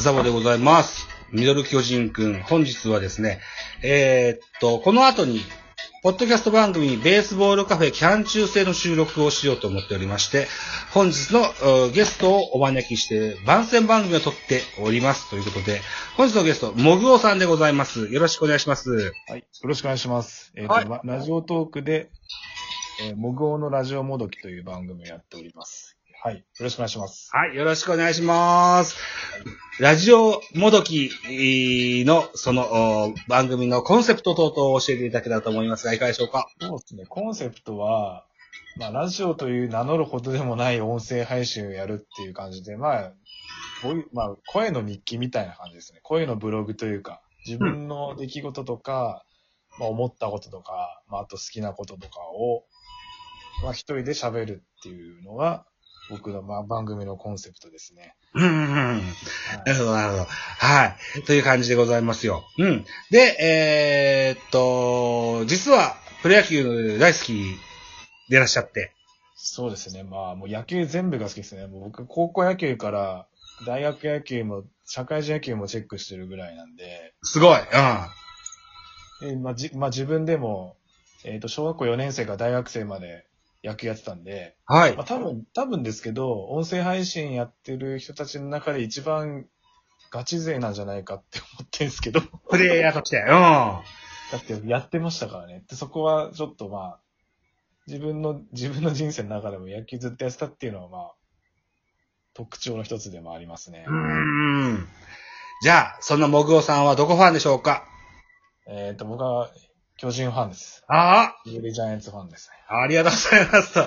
ザボでございます。ミドル巨人くん、本日はですね、えーっと、この後に、ポッドキャスト番組、ベースボールカフェキャン中制の収録をしようと思っておりまして、本日のうゲストをお招きして、番宣番組を撮っております。ということで、本日のゲスト、もぐおさんでございます。よろしくお願いします。はい。よろしくお願いします。えっ、と、はいまラジオトークで、えー、モグオのラジオもどきという番組をやっております。はい。よろしくお願いします。はい、よろしくお願いします。ラジオもどきの、その、お番組のコンセプト等々を教えていただけたらと思いますが、いかがでしょうか？そうですね。コンセプトは、まあ、ラジオという名乗るほどでもない音声配信をやるっていう感じで、まあ、こういう、まあ、声の日記みたいな感じですね。声のブログというか、自分の出来事とか、まあ、思ったこととか、まあ、あと好きなこととかを、まあ、一人で喋るっていうのが、僕の、まあ、番組のコンセプトですね。うんうんうん。はいなるほど、なるほど。はい。という感じでございますよ。うん。で、えーっと、実は、プロ野球大好きでいらっしゃって。そうですね。まあ、もう野球全部が好きですね。もう僕、高校野球から大学野球も社会人野球もチェックしてるぐらいなんで、すごい。うん。でまあじまあ、自分でも、えっ、と、小学校4年生から大学生まで野球やってたんで、はいまあ、。多分、多分ですけど、音声配信やってる人たちの中で一番ガチ勢なんじゃないかって思ってるんですけど、プレイヤーとして。うん。だってやってましたからね。で、そこはちょっとまあ、自分の、自分の人生の中でも野球ずっとやってたっていうのはまあ、特徴の一つでもありますね。うーん。じゃあ、そんなもぐおさんはどこファンでしょうか？えっ、と、僕は巨人ファンです。あユーリジャイアンツファンですね。あ、ありがとうございます。と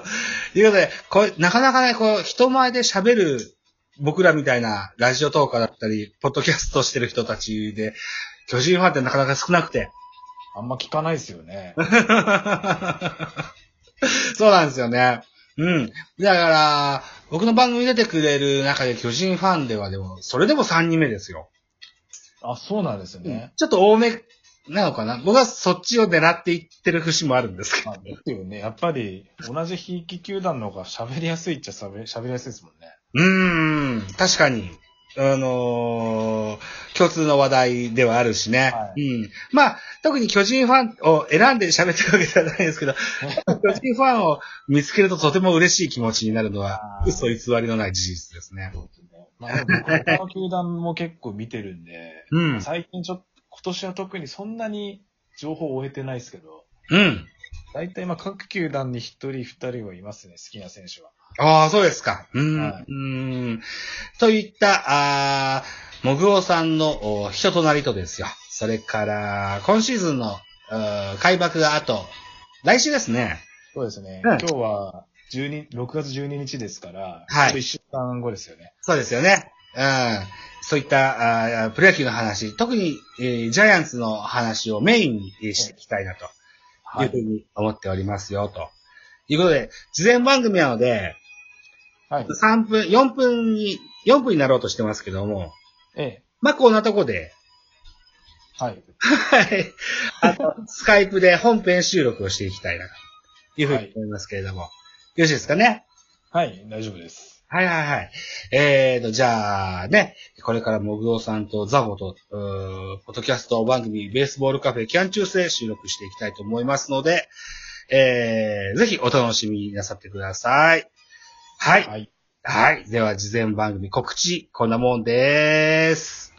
いうことで、こう、なかなかね、こう、人前で喋る僕らみたいなラジオトーカーだったり、ポッドキャストしてる人たちで、巨人ファンってなかなか少なくて。あんま聞かないですよね。そうなんですよね。うん。だから、僕の番組に出てくれる中で巨人ファンではでも、それでも3人目ですよ。あ、そうなんですね。ちょっと多めなのかな？僕はそっちを狙っていってる節もあるんですけど。まあ、ですよね。やっぱり、同じひいき球団の方が喋りやすいっちゃ喋り喋りやすいですもんね。うーん、確かに。あのー共通の話題ではあるしね。はうん。まあ、特に巨人ファンを選んで喋ってるわけではないですけど、巨人ファンを見つけるととても嬉しい気持ちになるのは嘘偽りのない事実ですね。そうですね。まあ、他の球団も結構見てるんで、うん。最近ちょっと、今年は特にそんなに情報を終えてないですけど、うん。大体まあ各球団に一人二人はいますね、好きな選手は。ああ、そうですか。うん。はいうーん。といった、あーもぐおさんのお人となりとですよ。それから、今シーズンのうん開幕があと、来週ですね。そうですね。うん今日は12、6月12日ですから、はいちょうど1週間後ですよね。そうですよね。うん。そういった、あープロ野球の話、特に、えージャイアンツの話をメインにえーしていきたいなとはいいうふうに思っておりますよ、ということで、事前番組なので、はい。3分、4分に、4分になろうとしてますけども、ええ。まあ、こんなとこで、はい。はい。あと、スカイプで本編収録をしていきたいな、というふうに思いますけれども。よろしいですかね？はい、大丈夫です。はいはいはい。えーと、じゃあね、これからもぐおさんとザボと、うーポッドキャスト番組ベースボールカフェキャン中制収録していきたいと思いますので、えー、ぜひお楽しみなさってください。はい。はい。はい。では、事前番組告知、こんなもんです。